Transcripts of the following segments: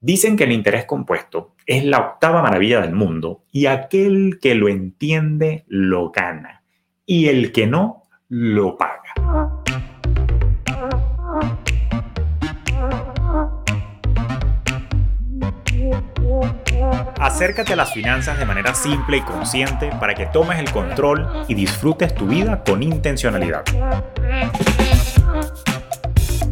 Dicen que el interés compuesto es la octava maravilla del mundo y aquel que lo entiende lo gana y el que no lo paga. Acércate a las finanzas de manera simple y consciente para que tomes el control y disfrutes tu vida con intencionalidad.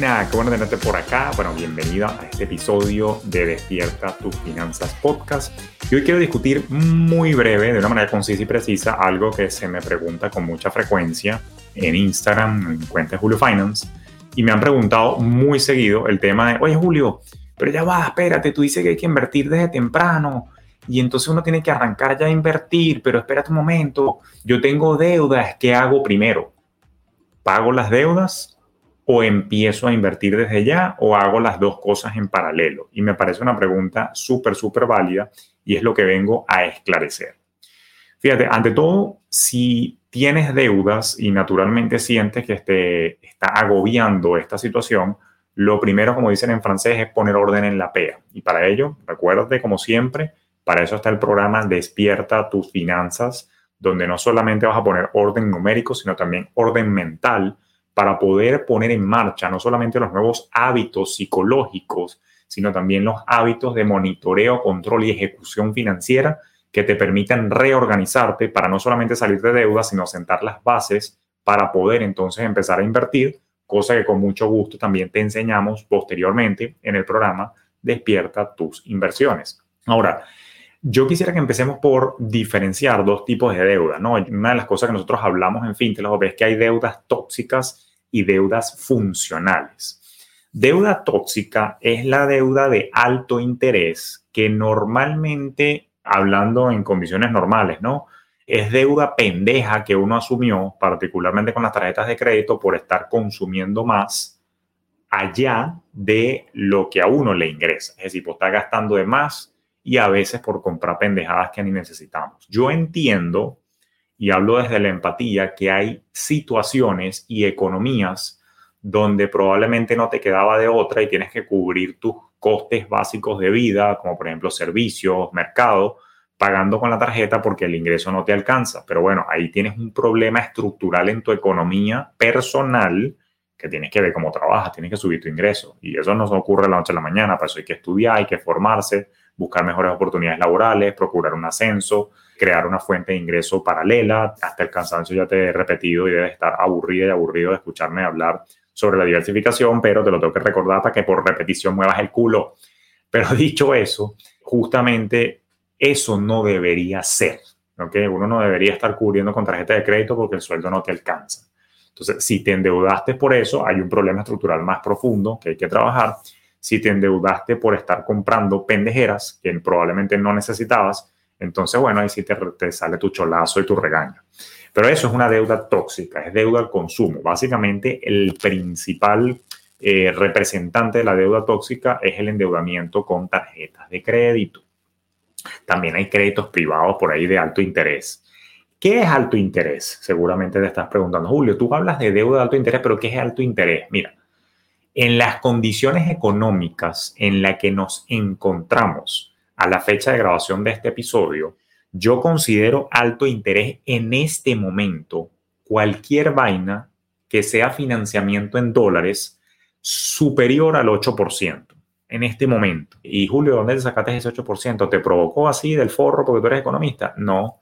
La vaina? Qué bueno tenerte por acá. Bueno, bienvenida a este episodio de Despierta tus finanzas podcast. Y hoy quiero discutir muy breve, de una manera concisa y precisa, algo que se me pregunta con mucha frecuencia en Instagram, en cuenta de Julio Finance. Y me han preguntado muy seguido el tema de, oye Julio, pero ya va, espérate, tú dices que hay que invertir desde temprano. Y entonces uno tiene que arrancar ya a invertir, pero espérate un momento, yo tengo deudas, ¿qué hago primero? ¿Pago las deudas o empiezo a invertir desde ya o hago las dos cosas en paralelo? Y me parece una pregunta súper, súper válida y es lo que vengo a esclarecer. Fíjate, ante todo, si tienes deudas y naturalmente sientes que te está agobiando esta situación, lo primero, como dicen en francés, es poner orden en la PEA. Y para ello, recuerde, como siempre, para eso está el programa Despierta tus finanzas, donde no solamente vas a poner orden numérico, sino también orden mental para poder poner en marcha no solamente los nuevos hábitos psicológicos, sino también los hábitos de monitoreo, control y ejecución financiera que te permitan reorganizarte para no solamente salir de deuda, sino sentar las bases para poder entonces empezar a invertir, cosa que con mucho gusto también te enseñamos posteriormente en el programa Despierta tus inversiones. Ahora, yo quisiera que empecemos por diferenciar dos tipos de deuda, ¿no? Una de las cosas que nosotros hablamos en FinTech es que hay deudas tóxicas y deudas funcionales. Deuda tóxica es la deuda de alto interés que normalmente, hablando en condiciones normales, ¿no? Es deuda pendeja que uno asumió, particularmente con las tarjetas de crédito, por estar consumiendo más allá de lo que a uno le ingresa. Es decir, por estar gastando de más y a veces por comprar pendejadas que ni necesitamos. Yo entiendo y hablo desde la empatía que hay situaciones y economías donde probablemente no te quedaba de otra y tienes que cubrir tus costes básicos de vida, como por ejemplo servicios, mercado, pagando con la tarjeta porque el ingreso no te alcanza. Pero bueno, ahí tienes un problema estructural en tu economía personal que tienes que ver cómo trabajas, tienes que subir tu ingreso. Y eso no ocurre la noche a la mañana, para eso hay que estudiar, hay que formarse, buscar mejores oportunidades laborales, procurar un ascenso, crear una fuente de ingreso paralela. Hasta el cansancio ya te he repetido y debes estar aburrido y aburrido de escucharme hablar sobre la diversificación, pero te lo tengo que recordar para que por repetición muevas el culo. Pero dicho eso, justamente eso no debería ser. ¿okay? Uno no debería estar cubriendo con tarjeta de crédito porque el sueldo no te alcanza. Entonces, si te endeudaste por eso, hay un problema estructural más profundo que hay que trabajar si te endeudaste por estar comprando pendejeras que probablemente no necesitabas, entonces, bueno, ahí sí te, sale tu cholazo y tu regaño. Pero eso es una deuda tóxica, es deuda al consumo. Básicamente, el principal eh, representante de la deuda tóxica es el endeudamiento con tarjetas de crédito. También hay créditos privados por ahí de alto interés. ¿Qué es alto interés? Seguramente te estás preguntando, Julio, tú hablas de deuda de alto interés, pero ¿qué es alto interés? Mira, en las condiciones económicas en las que nos encontramos a la fecha de grabación de este episodio, yo considero alto interés en este momento cualquier vaina que sea financiamiento en dólares superior al 8% en este momento. Y Julio, ¿dónde te sacaste ese 8%? ¿Te provocó así del forro porque tú eres economista? No,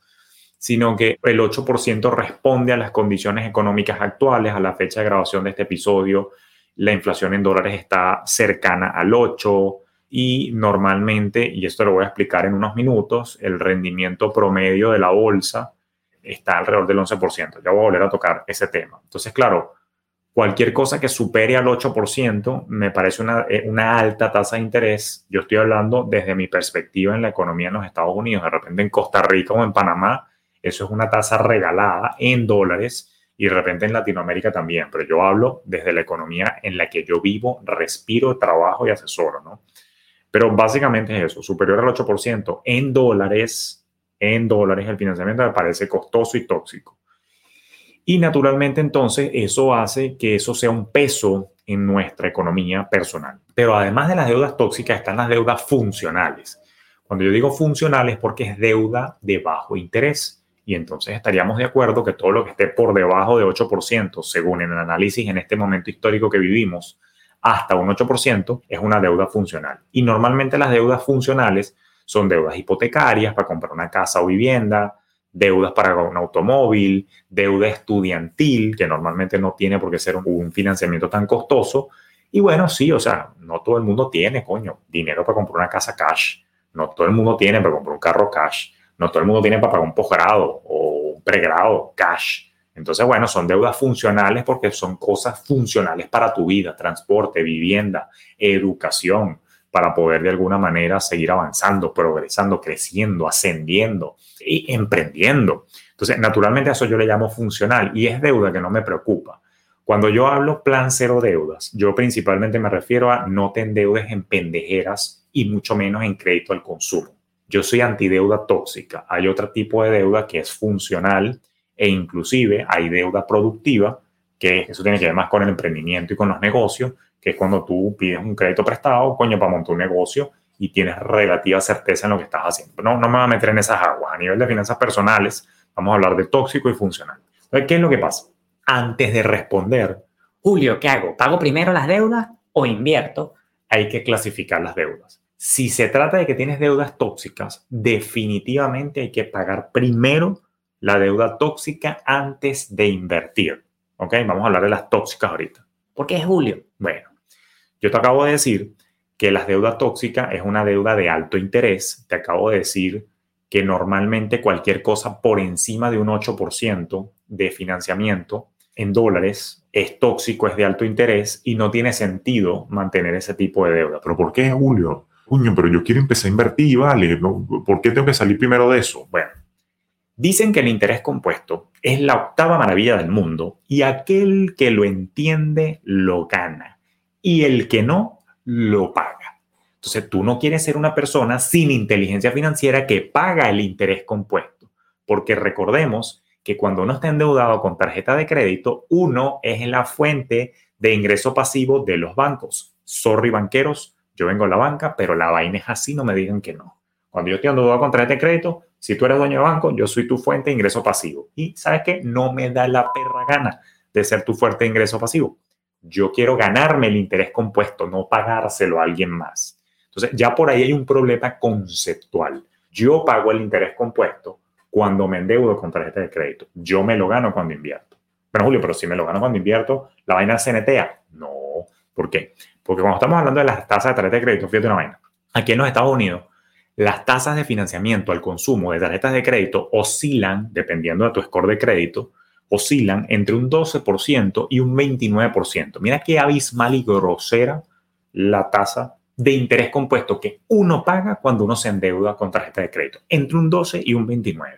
sino que el 8% responde a las condiciones económicas actuales a la fecha de grabación de este episodio la inflación en dólares está cercana al 8 y normalmente, y esto lo voy a explicar en unos minutos, el rendimiento promedio de la bolsa está alrededor del 11%. Ya voy a volver a tocar ese tema. Entonces, claro, cualquier cosa que supere al 8% me parece una, eh, una, alta tasa de interés. Yo estoy hablando desde mi perspectiva en la economía en los Estados Unidos. De repente en Costa Rica o en Panamá eso es una tasa regalada en dólares y de repente en Latinoamérica también, pero yo hablo desde la economía en la que yo vivo, respiro, trabajo y asesoro, ¿no? Pero básicamente es eso, superior al 8% en dólares, en dólares el financiamiento me parece costoso y tóxico. Y naturalmente entonces eso hace que eso sea un peso en nuestra economía personal. Pero además de las deudas tóxicas están las deudas funcionales. Cuando yo digo funcionales porque es deuda de bajo interés. Y entonces estaríamos de acuerdo que todo lo que esté por debajo de 8%, según el análisis en este momento histórico que vivimos, hasta un 8% es una deuda funcional. Y normalmente las deudas funcionales son deudas hipotecarias para comprar una casa o vivienda, deudas para un automóvil, deuda estudiantil, que normalmente no tiene por qué ser un financiamiento tan costoso. Y bueno, sí, o sea, no todo el mundo tiene, coño, dinero para comprar una casa cash. No todo el mundo tiene para comprar un carro cash. No todo el mundo tiene para pagar un posgrado o un pregrado cash. Entonces, bueno, son deudas funcionales porque son cosas funcionales para tu vida, transporte, vivienda, educación, para poder de alguna manera seguir avanzando, progresando, creciendo, ascendiendo y emprendiendo. Entonces, naturalmente a eso yo le llamo funcional y es deuda que no me preocupa. Cuando yo hablo plan cero deudas, yo principalmente me refiero a no te endeudes en pendejeras y mucho menos en crédito al consumo. Yo soy antideuda tóxica. Hay otro tipo de deuda que es funcional e inclusive hay deuda productiva, que eso tiene que ver más con el emprendimiento y con los negocios, que es cuando tú pides un crédito prestado, coño, para montar un negocio y tienes relativa certeza en lo que estás haciendo. No, no me voy a meter en esas aguas. A nivel de finanzas personales, vamos a hablar de tóxico y funcional. Entonces, ¿qué es lo que pasa? Antes de responder, Julio, ¿qué hago? ¿Pago primero las deudas o invierto? Hay que clasificar las deudas. Si se trata de que tienes deudas tóxicas, definitivamente hay que pagar primero la deuda tóxica antes de invertir. ¿Ok? Vamos a hablar de las tóxicas ahorita. ¿Por qué es Julio? Bueno, yo te acabo de decir que la deuda tóxica es una deuda de alto interés. Te acabo de decir que normalmente cualquier cosa por encima de un 8% de financiamiento en dólares es tóxico, es de alto interés y no tiene sentido mantener ese tipo de deuda. ¿Pero por qué, Julio? Coño, pero yo quiero empezar a invertir, ¿vale? ¿Por qué tengo que salir primero de eso? Bueno, dicen que el interés compuesto es la octava maravilla del mundo y aquel que lo entiende lo gana y el que no, lo paga. Entonces, tú no quieres ser una persona sin inteligencia financiera que paga el interés compuesto, porque recordemos que cuando uno está endeudado con tarjeta de crédito, uno es la fuente de ingreso pasivo de los bancos. Sorry, banqueros, yo vengo a la banca, pero la vaina es así, no me digan que no. Cuando yo estoy endeudado con tarjeta de crédito, si tú eres dueño de banco, yo soy tu fuente de ingreso pasivo. Y sabes qué? No me da la perra gana de ser tu fuerte de ingreso pasivo. Yo quiero ganarme el interés compuesto, no pagárselo a alguien más. Entonces, ya por ahí hay un problema conceptual. Yo pago el interés compuesto cuando me endeudo con tarjeta de crédito. Yo me lo gano cuando invierto. Bueno, Julio, pero si me lo gano cuando invierto, ¿la vaina CNTA? No. ¿Por qué? Porque cuando estamos hablando de las tasas de tarjeta de crédito, fíjate una vaina. Aquí en los Estados Unidos, las tasas de financiamiento al consumo de tarjetas de crédito oscilan, dependiendo de tu score de crédito, oscilan entre un 12% y un 29%. Mira qué abismal y grosera la tasa de interés compuesto que uno paga cuando uno se endeuda con tarjeta de crédito, entre un 12 y un 29.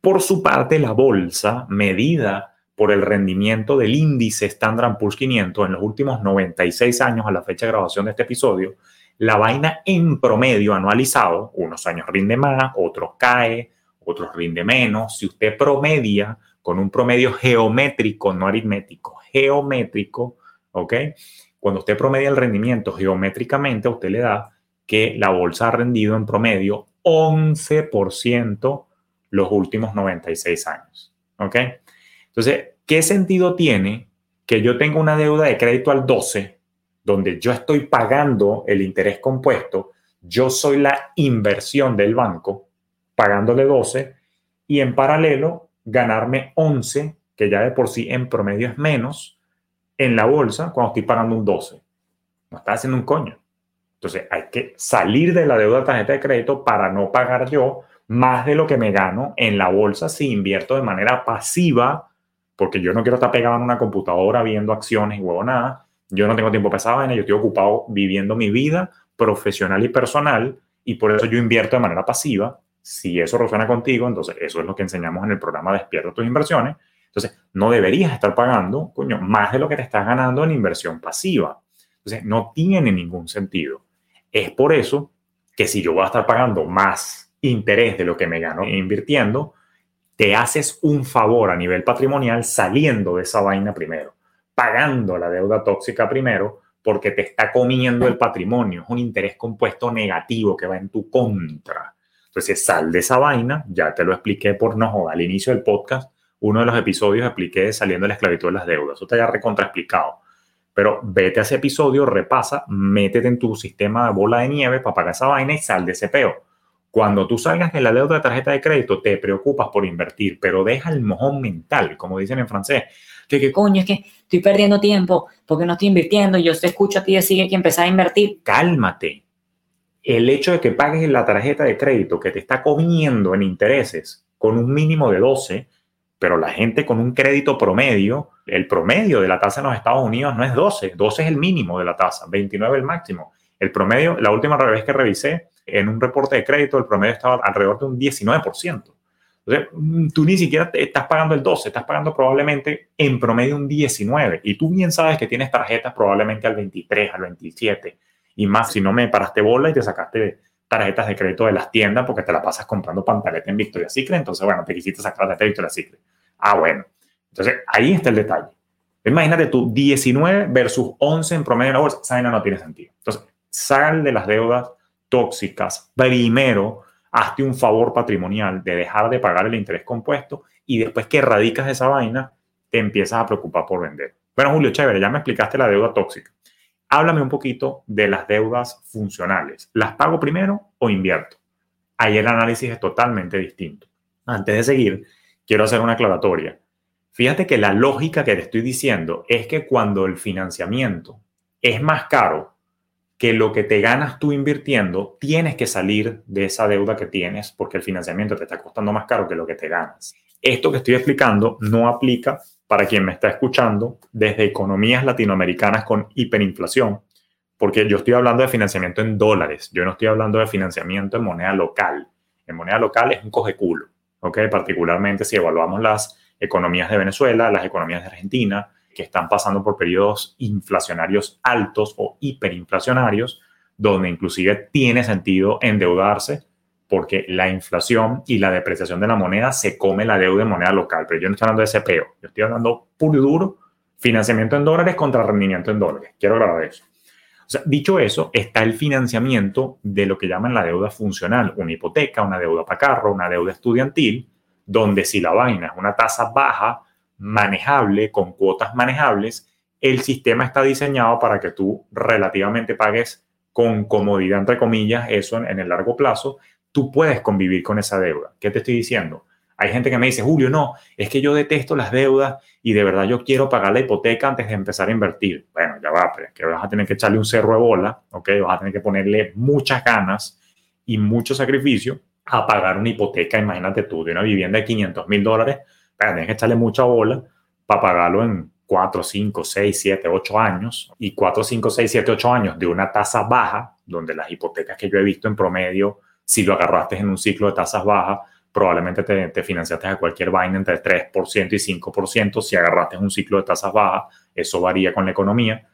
Por su parte, la bolsa, medida por el rendimiento del índice Standard Poor's 500 en los últimos 96 años a la fecha de grabación de este episodio, la vaina en promedio anualizado, unos años rinde más, otros cae, otros rinde menos. Si usted promedia con un promedio geométrico, no aritmético, geométrico, ¿ok? Cuando usted promedia el rendimiento geométricamente, usted le da que la bolsa ha rendido en promedio 11% los últimos 96 años, ¿ok? Entonces, ¿qué sentido tiene que yo tenga una deuda de crédito al 12, donde yo estoy pagando el interés compuesto, yo soy la inversión del banco, pagándole 12, y en paralelo ganarme 11, que ya de por sí en promedio es menos, en la bolsa cuando estoy pagando un 12. No está haciendo un coño. Entonces hay que salir de la deuda de tarjeta de crédito para no pagar yo más de lo que me gano en la bolsa si invierto de manera pasiva, porque yo no quiero estar pegado en una computadora viendo acciones y huevo nada. Yo no tengo tiempo para esa vaina, yo estoy ocupado viviendo mi vida profesional y personal y por eso yo invierto de manera pasiva Si eso resuena contigo, entonces eso es lo que enseñamos en el programa Despierta tus inversiones. Entonces, no deberías estar pagando, coño, más de lo que te estás ganando en inversión pasiva. Entonces, no tiene ningún sentido. Es por eso que si yo voy a estar pagando más interés de lo que me gano invirtiendo, te haces un favor a nivel patrimonial saliendo de esa vaina primero, pagando la deuda tóxica primero, porque te está comiendo el patrimonio. Es un interés compuesto negativo que va en tu contra. Entonces, sal de esa vaina. Ya te lo expliqué por no al inicio del podcast. Uno de los episodios expliqué saliendo de la esclavitud de las deudas. Eso te haya recontra explicado. Pero vete a ese episodio, repasa, métete en tu sistema de bola de nieve para pagar esa vaina y sal de ese peo. Cuando tú salgas de la deuda de tarjeta de crédito, te preocupas por invertir, pero deja el mojón mental, como dicen en francés. Que, que coño, es que estoy perdiendo tiempo porque no estoy invirtiendo. Yo te escucho a ti decir que empezar a invertir. Cálmate. El hecho de que pagues la tarjeta de crédito que te está comiendo en intereses con un mínimo de 12, pero la gente con un crédito promedio, el promedio de la tasa en los Estados Unidos no es 12, 12 es el mínimo de la tasa, 29 el máximo. El promedio, la última vez que revisé, en un reporte de crédito, el promedio estaba alrededor de un 19%. Entonces, mm, tú ni siquiera estás pagando el 12, estás pagando probablemente en promedio un 19. Y tú bien sabes que tienes tarjetas probablemente al 23, al 27. Y más si no me paraste bola y te sacaste tarjetas de crédito de las tiendas porque te la pasas comprando pantaleta en Victoria's Secret. Entonces, bueno, te quisiste sacar la de Victoria's Secret. Ah, bueno. Entonces, ahí está el detalle. Imagínate tú, 19 versus 11 en promedio en la bolsa. Esa no tiene sentido. Entonces, sal de las deudas tóxicas. Primero, hazte un favor patrimonial de dejar de pagar el interés compuesto y después que erradicas esa vaina, te empiezas a preocupar por vender. Bueno, Julio, chévere, ya me explicaste la deuda tóxica. Háblame un poquito de las deudas funcionales. ¿Las pago primero o invierto? Ahí el análisis es totalmente distinto. Antes de seguir, quiero hacer una aclaratoria. Fíjate que la lógica que te estoy diciendo es que cuando el financiamiento es más caro que lo que te ganas tú invirtiendo, tienes que salir de esa deuda que tienes porque el financiamiento te está costando más caro que lo que te ganas. Esto que estoy explicando no aplica para quien me está escuchando desde economías latinoamericanas con hiperinflación, porque yo estoy hablando de financiamiento en dólares, yo no estoy hablando de financiamiento en moneda local. En moneda local es un coge culo, ¿ok? Particularmente si evaluamos las economías de Venezuela, las economías de Argentina, que están pasando por periodos inflacionarios altos o hiperinflacionarios, donde inclusive tiene sentido endeudarse porque la inflación y la depreciación de la moneda se come la deuda en moneda local. Pero yo no estoy hablando de ese peo, yo estoy hablando puro y duro, financiamiento en dólares contra rendimiento en dólares. Quiero grabar eso. O sea, dicho eso, está el financiamiento de lo que llaman la deuda funcional, una hipoteca, una deuda para carro, una deuda estudiantil, donde si la vaina es una tasa baja, manejable, con cuotas manejables, el sistema está diseñado para que tú relativamente pagues con comodidad, entre comillas, eso en, el largo plazo. Tú puedes convivir con esa deuda. ¿Qué te estoy diciendo? Hay gente que me dice, Julio, no, es que yo detesto las deudas y de verdad yo quiero pagar la hipoteca antes de empezar a invertir. Bueno, ya va, pero es que vas a tener que echarle un cerro de bola, ¿ok? Vas a tener que ponerle muchas ganas y mucho sacrificio a pagar una hipoteca, imagínate tú, de una vivienda de 500 mil dólares tienes que echarle mucha bola para pagarlo en 4, 5, 6, 7, 8 años y 4, 5, 6, 7, 8 años de una tasa baja, donde las hipotecas que yo he visto en promedio, si lo agarraste en un ciclo de tasas bajas, probablemente te, te financiaste a cualquier vaina entre 3% y 5%. Si agarraste un ciclo de tasas bajas, eso varía con la economía.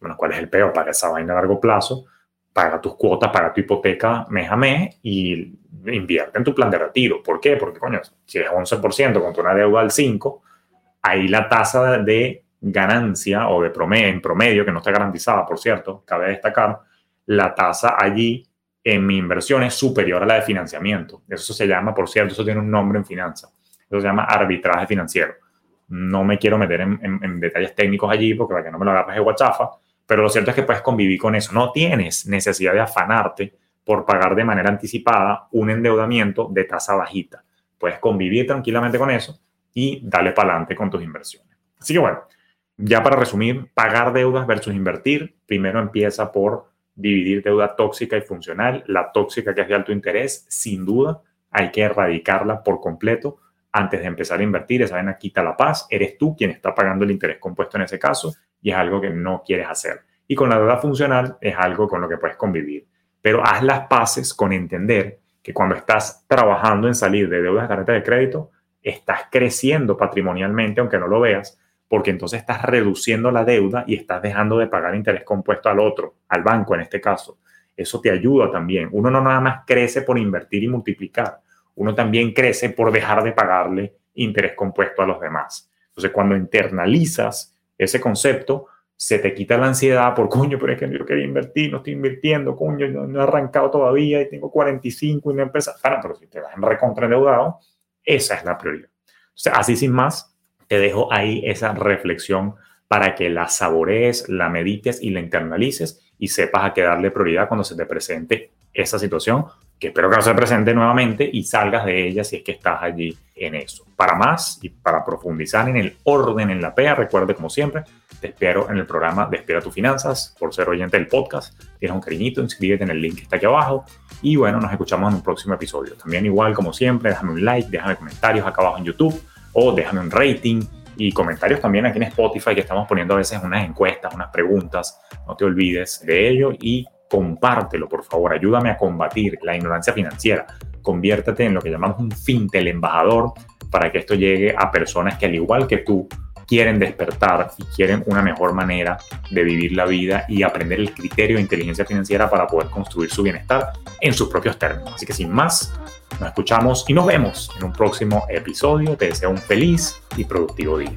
Bueno, ¿cuál es el peor? Para esa vaina a largo plazo, paga tus cuotas, paga tu hipoteca mes a mes y invierte en tu plan de retiro. ¿Por qué? Porque, coño, si es 11% contra una deuda al 5%, ahí la tasa de ganancia o de promedio, en promedio, que no está garantizada, por cierto, cabe destacar, la tasa allí en mi inversión es superior a la de financiamiento. Eso se llama, por cierto, eso tiene un nombre en finanzas. Eso se llama arbitraje financiero. No me quiero meter en, detalles técnicos allí porque para que no me lo agarres de guachafa, pero lo cierto es que puedes convivir con eso. No tienes necesidad de afanarte por pagar de manera anticipada un endeudamiento de tasa bajita. Puedes convivir tranquilamente con eso y darle para adelante con tus inversiones. Así que bueno, ya para resumir, pagar deudas versus invertir, primero empieza por dividir deuda tóxica y funcional. La tóxica que es de alto interés, sin duda, hay que erradicarla por completo antes de empezar a invertir. Esa vaina quita la paz. Eres tú quien está pagando el interés compuesto en ese caso y es algo que no quieres hacer. Y con la deuda funcional es algo con lo que puedes convivir pero haz las paces con entender que cuando estás trabajando en salir de deudas de tarjeta de crédito, estás creciendo patrimonialmente, aunque no lo veas, porque entonces estás reduciendo la deuda y estás dejando de pagar interés compuesto al otro, al banco en este caso. Eso te ayuda también. Uno no nada más crece por invertir y multiplicar, uno también crece por dejar de pagarle interés compuesto a los demás. Entonces, cuando internalizas ese concepto, se te quita la ansiedad por, coño, pero es que yo quería invertir, no estoy invirtiendo, coño, no, he arrancado todavía y tengo 45 y no he empezado. Pero si te vas en recontra endeudado, esa es la prioridad. sea, así sin más, te dejo ahí esa reflexión para que la saborees, la medites y la internalices y sepas a qué darle prioridad cuando se te presente esa situación, que espero que no se presente nuevamente y salgas de ella si es que estás allí en eso. Para más y para profundizar en el orden en la PEA, recuerde como siempre, te espero en el programa Despierta tus finanzas por ser oyente del podcast. Tienes un cariñito, inscríbete en el link que está aquí abajo y bueno, nos escuchamos en un próximo episodio. También igual como siempre, déjame un like, déjame comentarios acá abajo en YouTube o déjame un rating y comentarios también aquí en Spotify que estamos poniendo a veces unas encuestas, unas preguntas. No te olvides de ello y compártelo, por favor. Ayúdame a combatir la ignorancia financiera. Conviértete en lo que llamamos un fintel embajador para que esto llegue a personas que al igual que tú quieren despertar y quieren una mejor manera de vivir la vida y aprender el criterio de inteligencia financiera para poder construir su bienestar en sus propios términos. Así que sin más, nos escuchamos y nos vemos en un próximo episodio. Te deseo un feliz y productivo día.